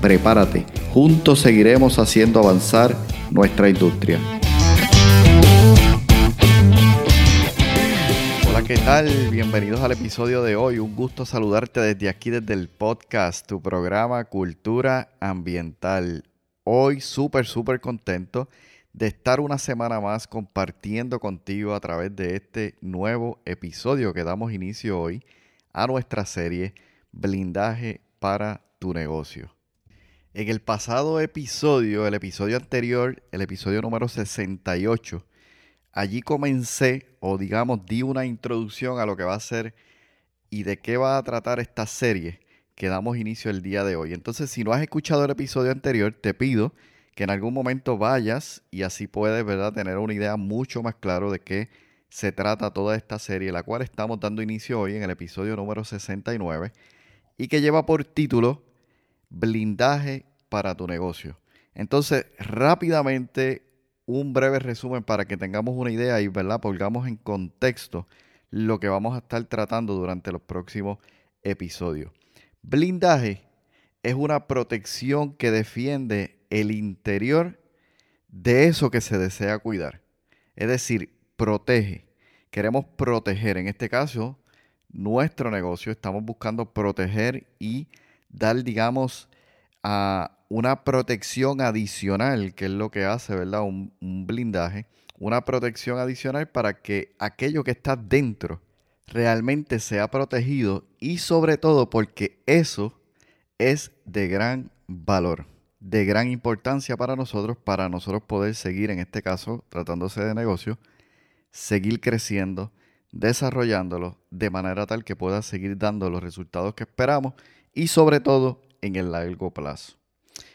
Prepárate, juntos seguiremos haciendo avanzar nuestra industria. Hola, ¿qué tal? Bienvenidos al episodio de hoy. Un gusto saludarte desde aquí, desde el podcast, tu programa Cultura Ambiental. Hoy súper, súper contento de estar una semana más compartiendo contigo a través de este nuevo episodio que damos inicio hoy a nuestra serie Blindaje para tu negocio. En el pasado episodio, el episodio anterior, el episodio número 68, allí comencé o digamos di una introducción a lo que va a ser y de qué va a tratar esta serie que damos inicio el día de hoy. Entonces, si no has escuchado el episodio anterior, te pido que en algún momento vayas y así puedes, ¿verdad?, tener una idea mucho más claro de qué se trata toda esta serie, la cual estamos dando inicio hoy en el episodio número 69 y que lleva por título blindaje para tu negocio. Entonces, rápidamente, un breve resumen para que tengamos una idea y, ¿verdad?, pongamos en contexto lo que vamos a estar tratando durante los próximos episodios. Blindaje es una protección que defiende el interior de eso que se desea cuidar. Es decir, protege. Queremos proteger, en este caso, nuestro negocio. Estamos buscando proteger y dar, digamos, a una protección adicional, que es lo que hace, ¿verdad? Un, un, blindaje, una protección adicional para que aquello que está dentro realmente sea protegido y sobre todo porque eso es de gran valor, de gran importancia para nosotros, para nosotros poder seguir, en este caso, tratándose de negocio, seguir creciendo, desarrollándolo de manera tal que pueda seguir dando los resultados que esperamos y sobre todo en el largo plazo.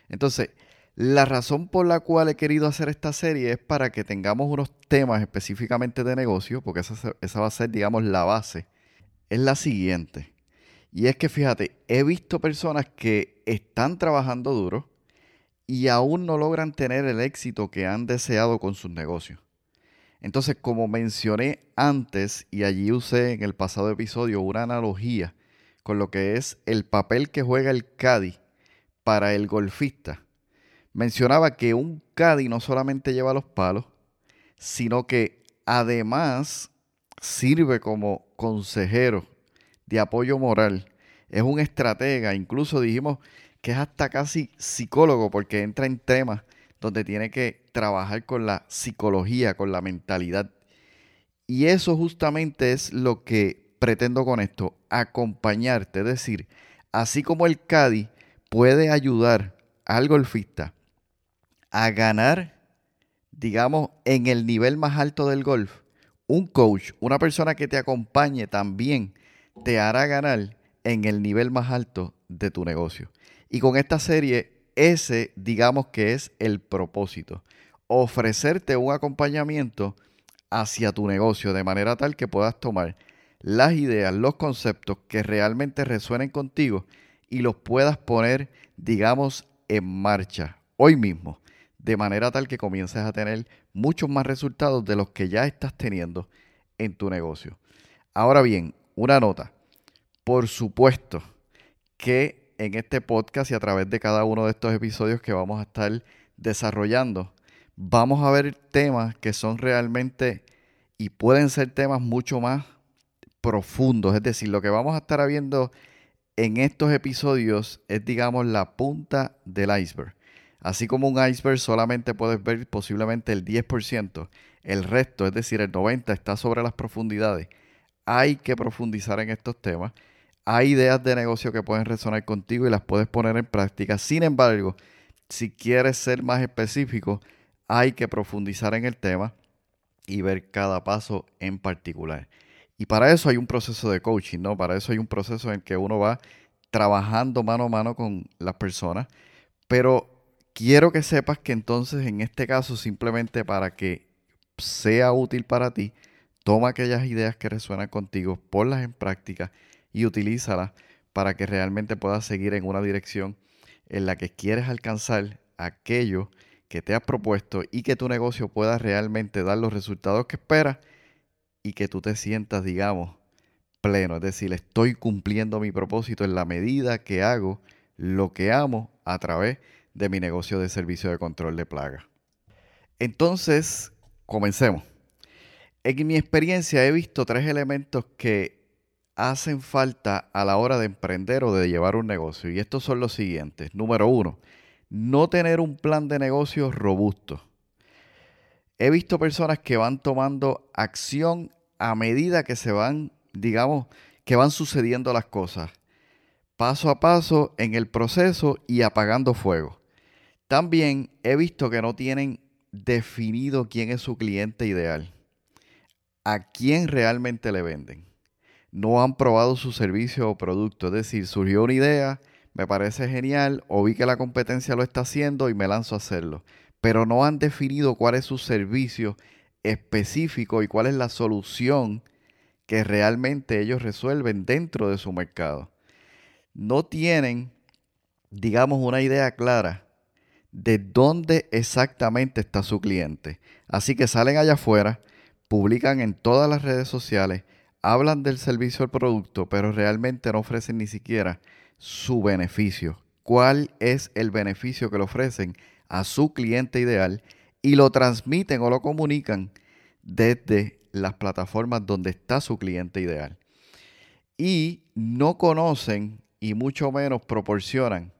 Entonces, la razón por la cual he querido hacer esta serie es para que tengamos unos temas específicamente de negocio, porque esa, esa, va a ser, digamos, la base. Es la siguiente. Y es que, fíjate, he visto personas que están trabajando duro y aún no logran tener el éxito que han deseado con sus negocios. Entonces, como mencioné antes, y allí usé en el pasado episodio una analogía con lo que es el papel que juega el caddy para el golfista. Mencionaba que un caddy no solamente lleva los palos, sino que además sirve como consejero de apoyo moral. Es un estratega, incluso dijimos que es hasta casi psicólogo porque entra en temas donde tiene que trabajar con la psicología, con la mentalidad. Y eso justamente es lo que pretendo con esto? Acompañarte, es decir, así como el Caddy puede ayudar al golfista a ganar, digamos, en el nivel más alto del golf, un coach, una persona que te acompañe también te hará ganar en el nivel más alto de tu negocio. Y con esta serie, ese digamos que es el propósito, ofrecerte un acompañamiento hacia tu negocio de manera tal que puedas tomar las ideas, los conceptos que realmente resuenen contigo y los puedas poner, digamos, en marcha hoy mismo, de manera tal que comiences a tener muchos más resultados de los que ya estás teniendo en tu negocio. Ahora bien, una nota. Por supuesto que en este podcast y a través de cada uno de estos episodios que vamos a estar desarrollando, vamos a ver temas que son realmente y pueden ser temas mucho más profundos. Es decir, lo que vamos a estar viendo en estos episodios es, digamos, la punta del iceberg. Así como un iceberg solamente puedes ver posiblemente el 10%, el resto, es decir, el 90% está sobre las profundidades. Hay que profundizar en estos temas. Hay ideas de negocio que pueden resonar contigo y las puedes poner en práctica. Sin embargo, si quieres ser más específico, hay que profundizar en el tema y ver cada paso en particular. Y para eso hay un proceso de coaching, ¿no? Para eso hay un proceso en que uno va trabajando mano a mano con las personas. Pero quiero que sepas que entonces en este caso simplemente para que sea útil para ti, toma aquellas ideas que resuenan contigo, ponlas en práctica y utilízalas para que realmente puedas seguir en una dirección en la que quieres alcanzar aquello que te has propuesto y que tu negocio pueda realmente dar los resultados que esperas y que tú te sientas, digamos, pleno. Es decir, estoy cumpliendo mi propósito en la medida que hago lo que amo a través de mi negocio de servicio de control de plaga. Entonces, comencemos. En mi experiencia he visto tres elementos que hacen falta a la hora de emprender o de llevar un negocio. Y estos son los siguientes. Número uno, no tener un plan de negocio robusto. He visto personas que van tomando acción a medida que se van, digamos, que van sucediendo las cosas, paso a paso en el proceso y apagando fuego. También he visto que no tienen definido quién es su cliente ideal, a quién realmente le venden. No han probado su servicio o producto, es decir, surgió una idea, me parece genial o vi que la competencia lo está haciendo y me lanzo a hacerlo, pero no han definido cuál es su servicio específico y cuál es la solución que realmente ellos resuelven dentro de su mercado. No tienen, digamos, una idea clara de dónde exactamente está su cliente. Así que salen allá afuera, publican en todas las redes sociales, hablan del servicio o producto, pero realmente no ofrecen ni siquiera su beneficio. ¿Cuál es el beneficio que le ofrecen a su cliente ideal? Y lo transmiten o lo comunican desde las plataformas donde está su cliente ideal. Y no conocen y mucho menos proporcionan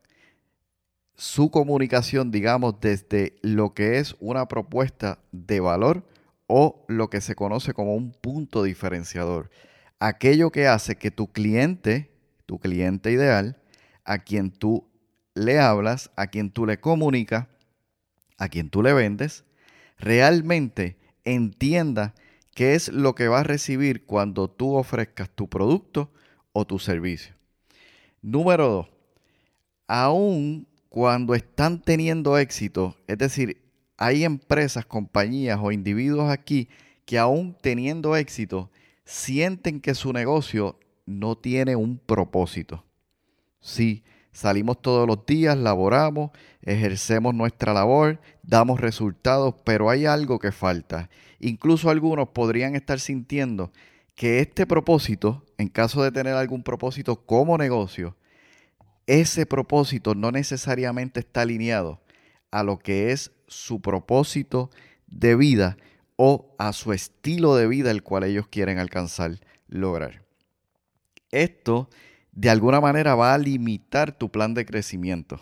su comunicación, digamos, desde lo que es una propuesta de valor o lo que se conoce como un punto diferenciador. Aquello que hace que tu cliente, tu cliente ideal, a quien tú le hablas, a quien tú le comunicas, a quien tú le vendes, realmente entienda qué es lo que va a recibir cuando tú ofrezcas tu producto o tu servicio. Número dos, aún cuando están teniendo éxito, es decir, hay empresas, compañías o individuos aquí que aún teniendo éxito sienten que su negocio no tiene un propósito. Sí, salimos todos los días, laboramos, ejercemos nuestra labor, damos resultados, pero hay algo que falta. Incluso algunos podrían estar sintiendo que este propósito, en caso de tener algún propósito como negocio, ese propósito no necesariamente está alineado a lo que es su propósito de vida o a su estilo de vida el cual ellos quieren alcanzar, lograr. Esto de alguna manera va a limitar tu plan de crecimiento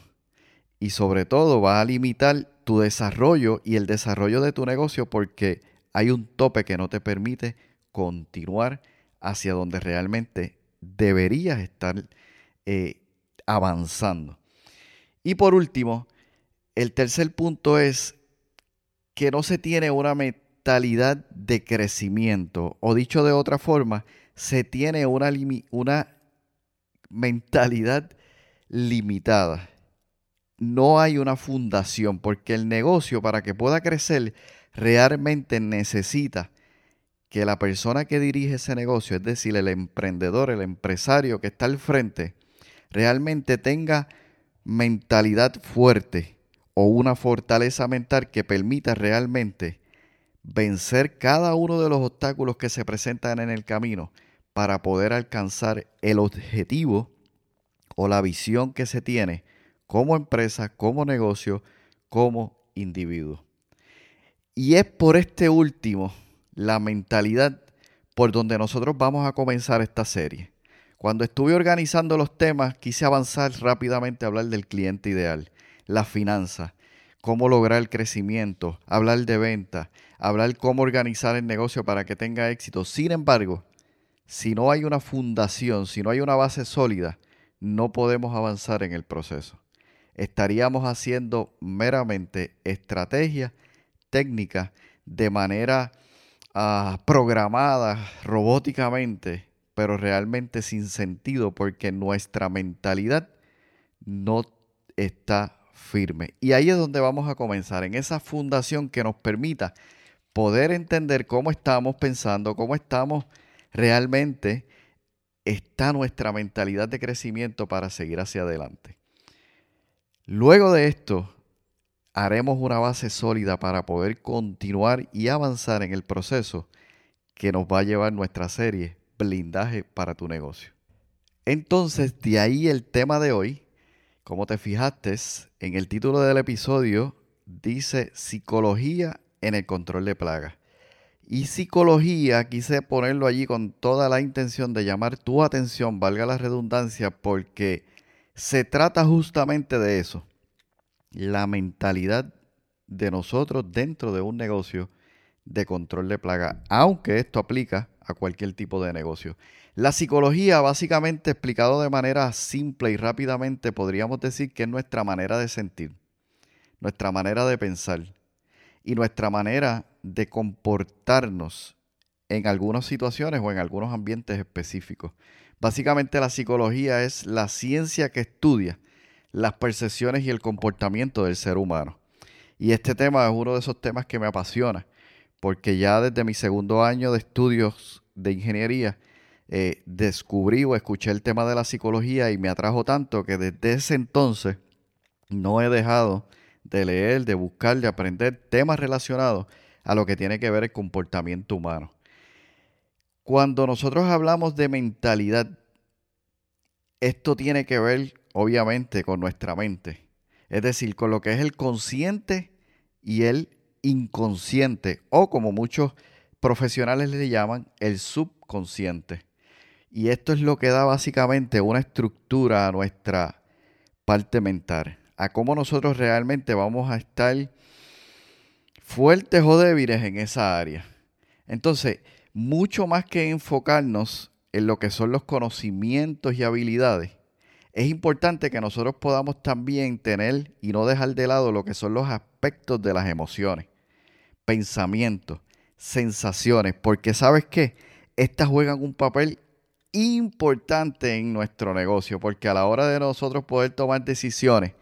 y sobre todo va a limitar tu desarrollo y el desarrollo de tu negocio porque hay un tope que no te permite continuar hacia donde realmente deberías estar eh, avanzando. Y por último, el tercer punto es que no se tiene una mentalidad de crecimiento, o dicho de otra forma, se tiene una, una mentalidad limitada. No hay una fundación, porque el negocio para que pueda crecer realmente necesita que la persona que dirige ese negocio, es decir, el emprendedor, el empresario que está al frente, realmente tenga mentalidad fuerte o una fortaleza mental que permita realmente vencer cada uno de los obstáculos que se presentan en el camino para poder alcanzar el objetivo o la visión que se tiene como empresa, como negocio, como individuo. Y es por este último, la mentalidad, por donde nosotros vamos a comenzar esta serie. Cuando estuve organizando los temas, quise avanzar rápidamente a hablar del cliente ideal, las finanzas, cómo lograr el crecimiento, hablar de venta, hablar cómo organizar el negocio para que tenga éxito. Sin embargo, si no hay una fundación, si no hay una base sólida, no podemos avanzar en el proceso. Estaríamos haciendo meramente estrategias, técnicas, de manera ah, programada robóticamente pero realmente sin sentido porque nuestra mentalidad no está firme. Y ahí es donde vamos a comenzar, en esa fundación que nos permita poder entender cómo estamos pensando, cómo estamos realmente, está nuestra mentalidad de crecimiento para seguir hacia adelante. Luego de esto, haremos una base sólida para poder continuar y avanzar en el proceso que nos va a llevar nuestra serie Blindaje para tu negocio. Entonces, de ahí el tema de hoy. Como te fijaste, en el título del episodio dice psicología en el control de plagas. Y psicología quise ponerlo allí con toda la intención de llamar tu atención, valga la redundancia, porque se trata justamente de eso. La mentalidad de nosotros dentro de un negocio de control de plaga, aunque esto aplica a cualquier tipo de negocio. La psicología, básicamente explicado de manera simple y rápidamente, podríamos decir que es nuestra manera de sentir, nuestra manera de pensar y nuestra manera de comportarnos en algunas situaciones o en algunos ambientes específicos. Básicamente la psicología es la ciencia que estudia las percepciones y el comportamiento del ser humano. Y este tema es uno de esos temas que me apasiona porque ya desde mi segundo año de estudios de ingeniería eh, descubrí o escuché el tema de la psicología y me atrajo tanto que desde ese entonces no he dejado de leer, de buscar, de aprender temas relacionados a lo que tiene que ver el comportamiento humano. Cuando nosotros hablamos de mentalidad, esto tiene que ver obviamente con nuestra mente, es decir, con lo que es el consciente y el inconsciente o como muchos profesionales le llaman el subconsciente. Y esto es lo que da básicamente una estructura a nuestra parte mental, a cómo nosotros realmente vamos a estar fuertes o débiles en esa área. Entonces, mucho más que enfocarnos en lo que son los conocimientos y habilidades, es importante que nosotros podamos también tener y no dejar de lado lo que son los aspectos de las emociones pensamientos, sensaciones, porque sabes qué, estas juegan un papel importante en nuestro negocio, porque a la hora de nosotros poder tomar decisiones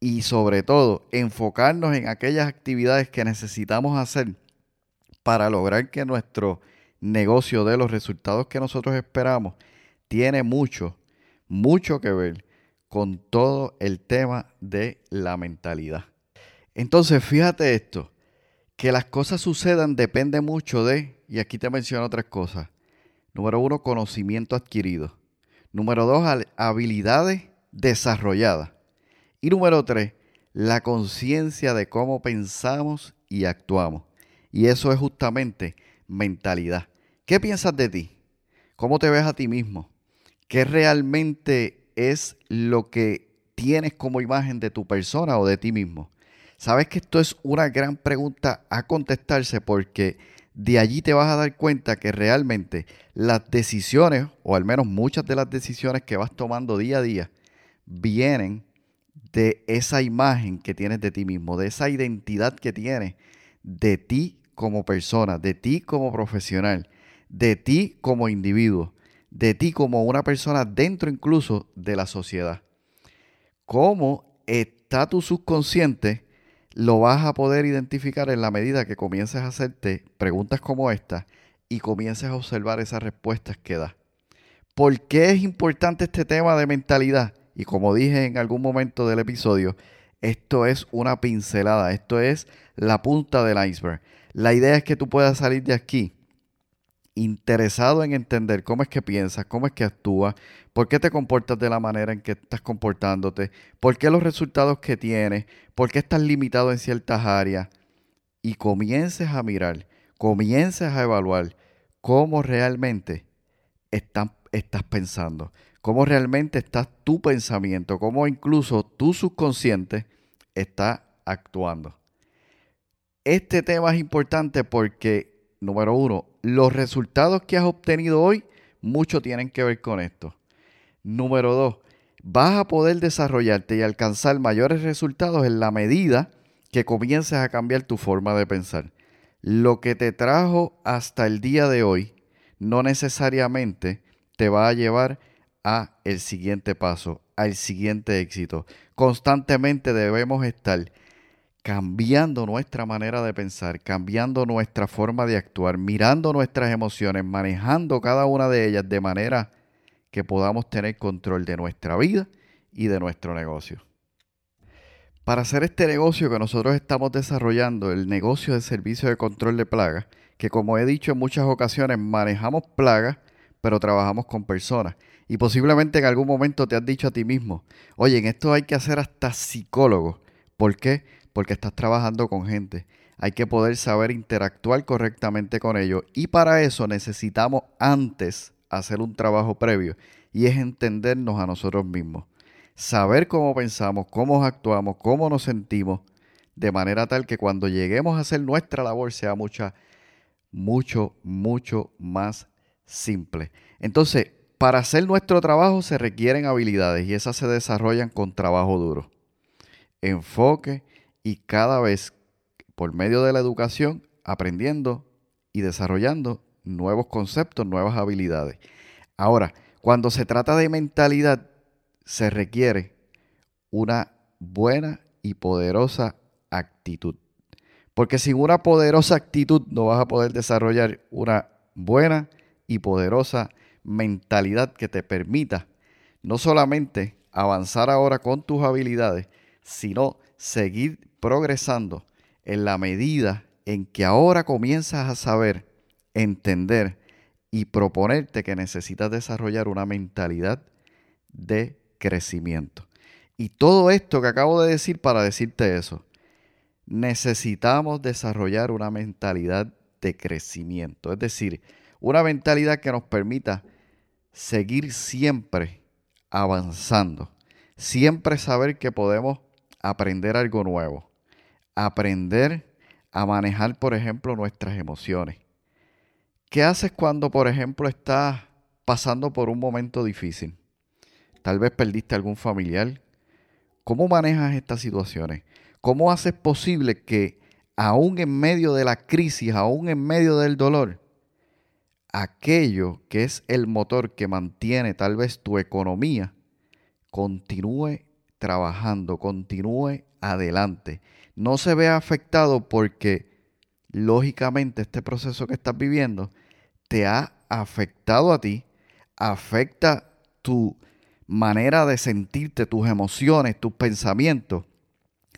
y sobre todo enfocarnos en aquellas actividades que necesitamos hacer para lograr que nuestro negocio dé los resultados que nosotros esperamos, tiene mucho, mucho que ver con todo el tema de la mentalidad. Entonces, fíjate esto, que las cosas sucedan depende mucho de, y aquí te menciono otras cosas. Número uno, conocimiento adquirido. Número dos, habilidades desarrolladas. Y número tres, la conciencia de cómo pensamos y actuamos. Y eso es justamente mentalidad. ¿Qué piensas de ti? ¿Cómo te ves a ti mismo? ¿Qué realmente es lo que tienes como imagen de tu persona o de ti mismo? Sabes que esto es una gran pregunta a contestarse porque de allí te vas a dar cuenta que realmente las decisiones, o al menos muchas de las decisiones que vas tomando día a día, vienen de esa imagen que tienes de ti mismo, de esa identidad que tienes de ti como persona, de ti como profesional, de ti como individuo, de ti como una persona dentro incluso de la sociedad. ¿Cómo está tu subconsciente lo vas a poder identificar en la medida que comiences a hacerte preguntas como esta y comiences a observar esas respuestas que da. ¿Por qué es importante este tema de mentalidad? Y como dije en algún momento del episodio, esto es una pincelada, esto es la punta del iceberg. La idea es que tú puedas salir de aquí interesado en entender cómo es que piensas, cómo es que actúas, por qué te comportas de la manera en que estás comportándote, por qué los resultados que tienes, por qué estás limitado en ciertas áreas, y comiences a mirar, comiences a evaluar cómo realmente estás, estás pensando, cómo realmente está tu pensamiento, cómo incluso tu subconsciente está actuando. Este tema es importante porque número uno, los resultados que has obtenido hoy, mucho tienen que ver con esto. Número dos, vas a poder desarrollarte y alcanzar mayores resultados en la medida que comiences a cambiar tu forma de pensar. Lo que te trajo hasta el día de hoy no necesariamente te va a llevar a el siguiente paso, al siguiente éxito. Constantemente debemos estar cambiando nuestra manera de pensar, cambiando nuestra forma de actuar, mirando nuestras emociones, manejando cada una de ellas de manera que podamos tener control de nuestra vida y de nuestro negocio. Para hacer este negocio que nosotros estamos desarrollando, el negocio de servicio de control de plagas, que como he dicho en muchas ocasiones, manejamos plagas, pero trabajamos con personas. Y posiblemente en algún momento te has dicho a ti mismo, oye, en esto hay que hacer hasta psicólogo. ¿Por qué? Porque estás trabajando con gente. Hay que poder saber interactuar correctamente con ellos. Y para eso necesitamos antes hacer un trabajo previo. Y es entendernos a nosotros mismos saber cómo pensamos, cómo actuamos, cómo nos sentimos, de manera tal que cuando lleguemos a hacer nuestra labor sea mucha, mucho, mucho más simple. Entonces, para hacer nuestro trabajo se requieren habilidades y esas se desarrollan con trabajo duro, enfoque y cada vez por medio de la educación aprendiendo y desarrollando nuevos conceptos, nuevas habilidades. Ahora, cuando se trata de mentalidad, se requiere una buena y poderosa actitud. Porque sin una poderosa actitud no vas a poder desarrollar una buena y poderosa mentalidad que te permita no solamente avanzar ahora con tus habilidades, sino seguir progresando en la medida en que ahora comienzas a saber, entender y proponerte que necesitas desarrollar una mentalidad de crecimiento. Y todo esto que acabo de decir para decirte eso, necesitamos desarrollar una mentalidad de crecimiento, es decir, una mentalidad que nos permita seguir siempre avanzando, siempre saber que podemos aprender algo nuevo, aprender a manejar, por ejemplo, nuestras emociones. ¿Qué haces cuando, por ejemplo, estás pasando por un momento difícil? Tal vez perdiste algún familiar. ¿Cómo manejas estas situaciones? ¿Cómo haces posible que aún en medio de la crisis, aún en medio del dolor, aquello que es el motor que mantiene tal vez tu economía, continúe trabajando, continúe adelante. No se vea afectado porque lógicamente este proceso que estás viviendo te ha afectado a ti, afecta tu manera de sentirte, tus emociones, tus pensamientos,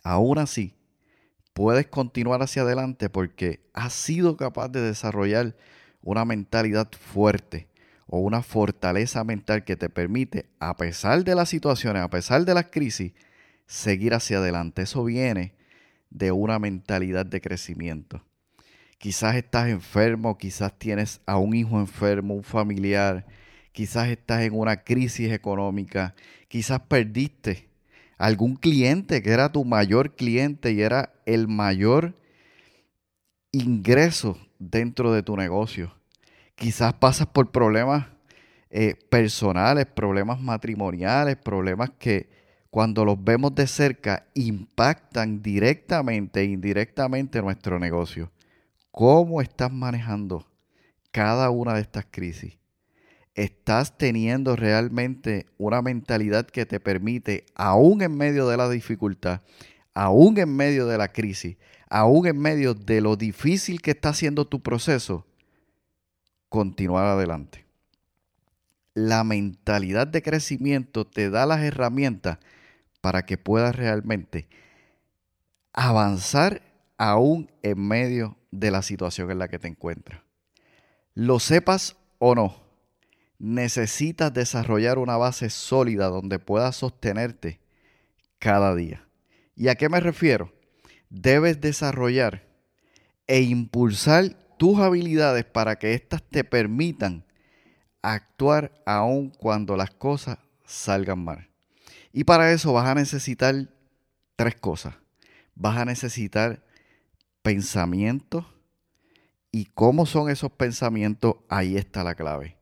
aún así puedes continuar hacia adelante porque has sido capaz de desarrollar una mentalidad fuerte o una fortaleza mental que te permite, a pesar de las situaciones, a pesar de las crisis, seguir hacia adelante. Eso viene de una mentalidad de crecimiento. Quizás estás enfermo, quizás tienes a un hijo enfermo, un familiar, quizás estás en una crisis económica, quizás perdiste algún cliente que era tu mayor cliente y era el mayor ingreso dentro de tu negocio. Quizás pasas por problemas eh, personales, problemas matrimoniales, problemas que cuando los vemos de cerca impactan directamente e indirectamente nuestro negocio. ¿Cómo estás manejando cada una de estas crisis? estás teniendo realmente una mentalidad que te permite, aún en medio de la dificultad, aún en medio de la crisis, aún en medio de lo difícil que está haciendo tu proceso, continuar adelante. La mentalidad de crecimiento te da las herramientas para que puedas realmente avanzar aún en medio de la situación en la que te encuentras. Lo sepas o no, necesitas desarrollar una base sólida donde puedas sostenerte cada día. ¿Y a qué me refiero? Debes desarrollar e impulsar tus habilidades para que éstas te permitan actuar aun cuando las cosas salgan mal. Y para eso vas a necesitar tres cosas. Vas a necesitar pensamientos. ¿Y cómo son esos pensamientos? Ahí está la clave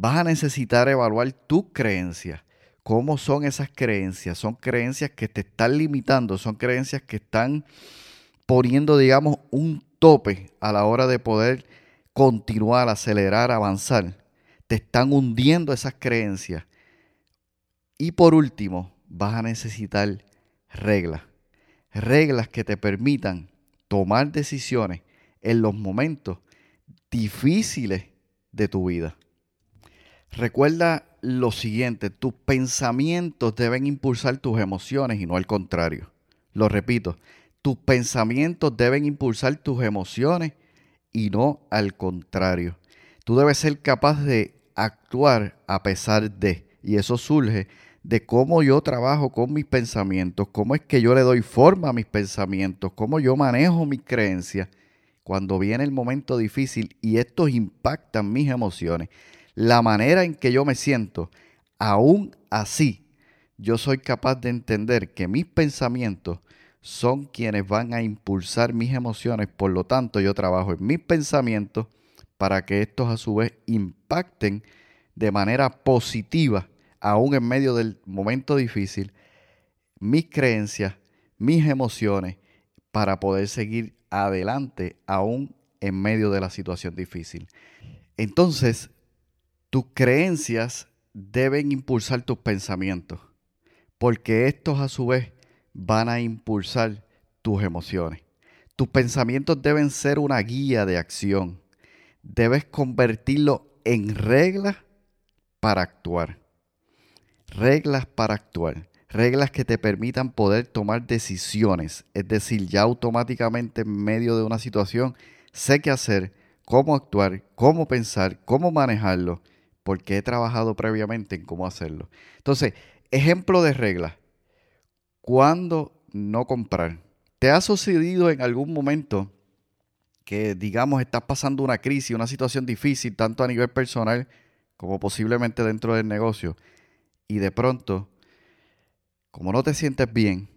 vas a necesitar evaluar tus creencias. ¿Cómo son esas creencias? Son creencias que te están limitando, son creencias que están poniendo, digamos, un tope a la hora de poder continuar, acelerar, avanzar. Te están hundiendo esas creencias. Y por último, vas a necesitar reglas. Reglas que te permitan tomar decisiones en los momentos difíciles de tu vida. Recuerda lo siguiente, tus pensamientos deben impulsar tus emociones y no al contrario. Lo repito, tus pensamientos deben impulsar tus emociones y no al contrario. Tú debes ser capaz de actuar a pesar de, y eso surge de cómo yo trabajo con mis pensamientos, cómo es que yo le doy forma a mis pensamientos, cómo yo manejo mis creencias cuando viene el momento difícil y estos impactan mis emociones, la manera en que yo me siento, aún así, yo soy capaz de entender que mis pensamientos son quienes van a impulsar mis emociones, por lo tanto yo trabajo en mis pensamientos para que estos a su vez impacten de manera positiva, aún en medio del momento difícil, mis creencias, mis emociones, para poder seguir adelante aún en medio de la situación difícil. Entonces, tus creencias deben impulsar tus pensamientos, porque estos a su vez van a impulsar tus emociones. Tus pensamientos deben ser una guía de acción. Debes convertirlo en reglas para actuar. Reglas para actuar. Reglas que te permitan poder tomar decisiones. Es decir, ya automáticamente en medio de una situación sé qué hacer, cómo actuar, cómo pensar, cómo manejarlo, porque he trabajado previamente en cómo hacerlo. Entonces, ejemplo de reglas. ¿Cuándo no comprar? ¿Te ha sucedido en algún momento que, digamos, estás pasando una crisis, una situación difícil, tanto a nivel personal como posiblemente dentro del negocio, y de pronto, como no te sientes bien,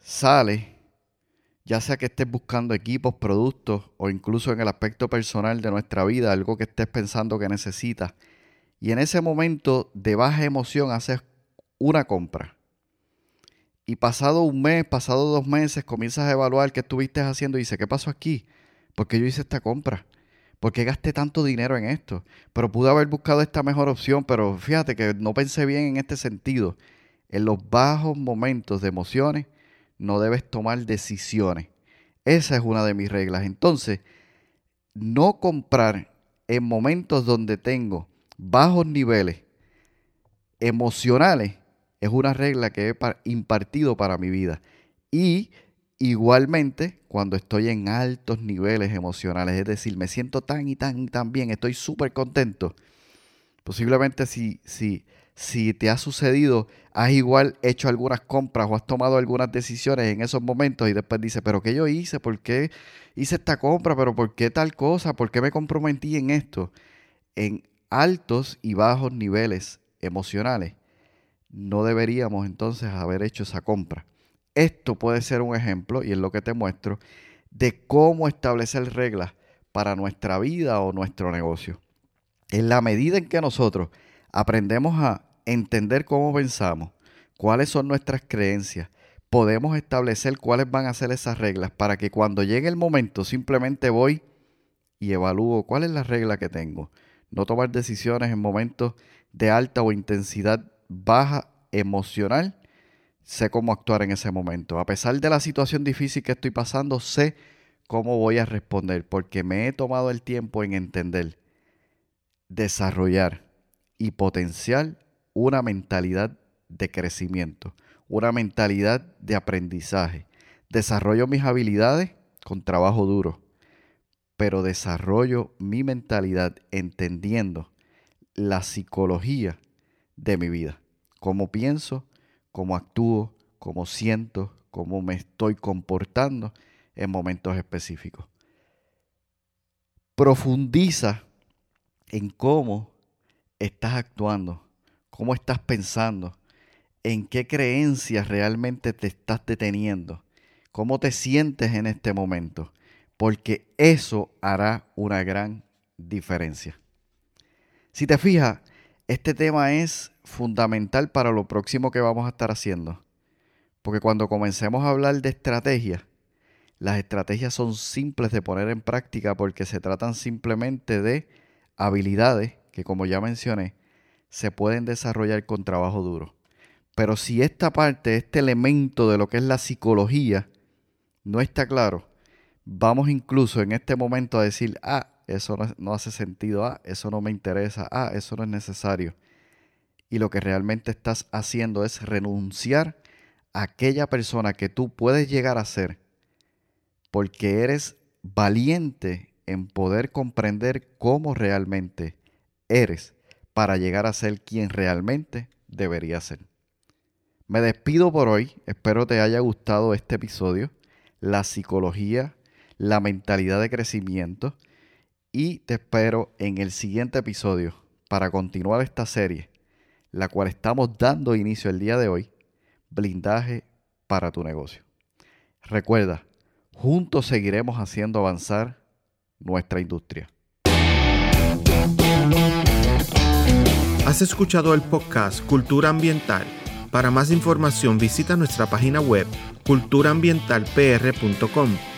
sale, ya sea que estés buscando equipos, productos o incluso en el aspecto personal de nuestra vida, algo que estés pensando que necesitas, y en ese momento de baja emoción haces una compra y pasado un mes, pasado dos meses, comienzas a evaluar qué estuviste haciendo y dices, ¿qué pasó aquí? ¿Por qué yo hice esta compra? ¿Por qué gasté tanto dinero en esto? Pero pude haber buscado esta mejor opción, pero fíjate que no pensé bien en este sentido. En los bajos momentos de emociones no debes tomar decisiones. Esa es una de mis reglas. Entonces, no comprar en momentos donde tengo bajos niveles emocionales es una regla que he impartido para mi vida. Y igualmente cuando estoy en altos niveles emocionales, es decir, me siento tan y tan y tan bien, estoy súper contento. Posiblemente si, si, si te ha sucedido, has igual hecho algunas compras o has tomado algunas decisiones en esos momentos y después dices, pero ¿qué yo hice? ¿Por qué hice esta compra? ¿Pero por qué tal cosa? ¿Por qué me comprometí en esto? En altos y bajos niveles emocionales no deberíamos entonces haber hecho esa compra. Esto puede ser un ejemplo, y es lo que te muestro, de cómo establecer reglas para nuestra vida o nuestro negocio. En la medida en que nosotros aprendemos a entender cómo pensamos, cuáles son nuestras creencias, podemos establecer cuáles van a ser esas reglas para que cuando llegue el momento simplemente voy y evalúo cuál es la regla que tengo. No tomar decisiones en momentos de alta o intensidad baja emocional, sé cómo actuar en ese momento. A pesar de la situación difícil que estoy pasando, sé cómo voy a responder, porque me he tomado el tiempo en entender, desarrollar y potenciar una mentalidad de crecimiento, una mentalidad de aprendizaje. Desarrollo mis habilidades con trabajo duro, pero desarrollo mi mentalidad entendiendo la psicología de mi vida. Cómo pienso, cómo actúo, cómo siento, cómo me estoy comportando en momentos específicos. Profundiza en cómo estás actuando, cómo estás pensando, en qué creencias realmente te estás deteniendo, cómo te sientes en este momento, porque eso hará una gran diferencia. Si te fijas, este tema es fundamental para lo próximo que vamos a estar haciendo. Porque cuando comencemos a hablar de estrategias, las estrategias son simples de poner en práctica porque se tratan simplemente de habilidades que, como ya mencioné, se pueden desarrollar con trabajo duro. Pero si esta parte, este elemento de lo que es la psicología, no está claro, vamos incluso en este momento a decir, ah, eso no, hace sentido, ah, eso no me interesa, ah, eso no es necesario. Y lo que realmente estás haciendo es renunciar a aquella persona que tú puedes llegar a ser porque eres valiente en poder comprender cómo realmente eres para llegar a ser quien realmente debería ser. Me despido por hoy, espero te haya gustado este episodio, la psicología, la mentalidad de crecimiento y te espero en el siguiente episodio para continuar esta serie, la cual estamos dando inicio el día de hoy, blindaje para tu negocio. Recuerda, juntos seguiremos haciendo avanzar nuestra industria. Has escuchado el podcast Cultura Ambiental. Para más información visita nuestra página web culturaambientalpr.com.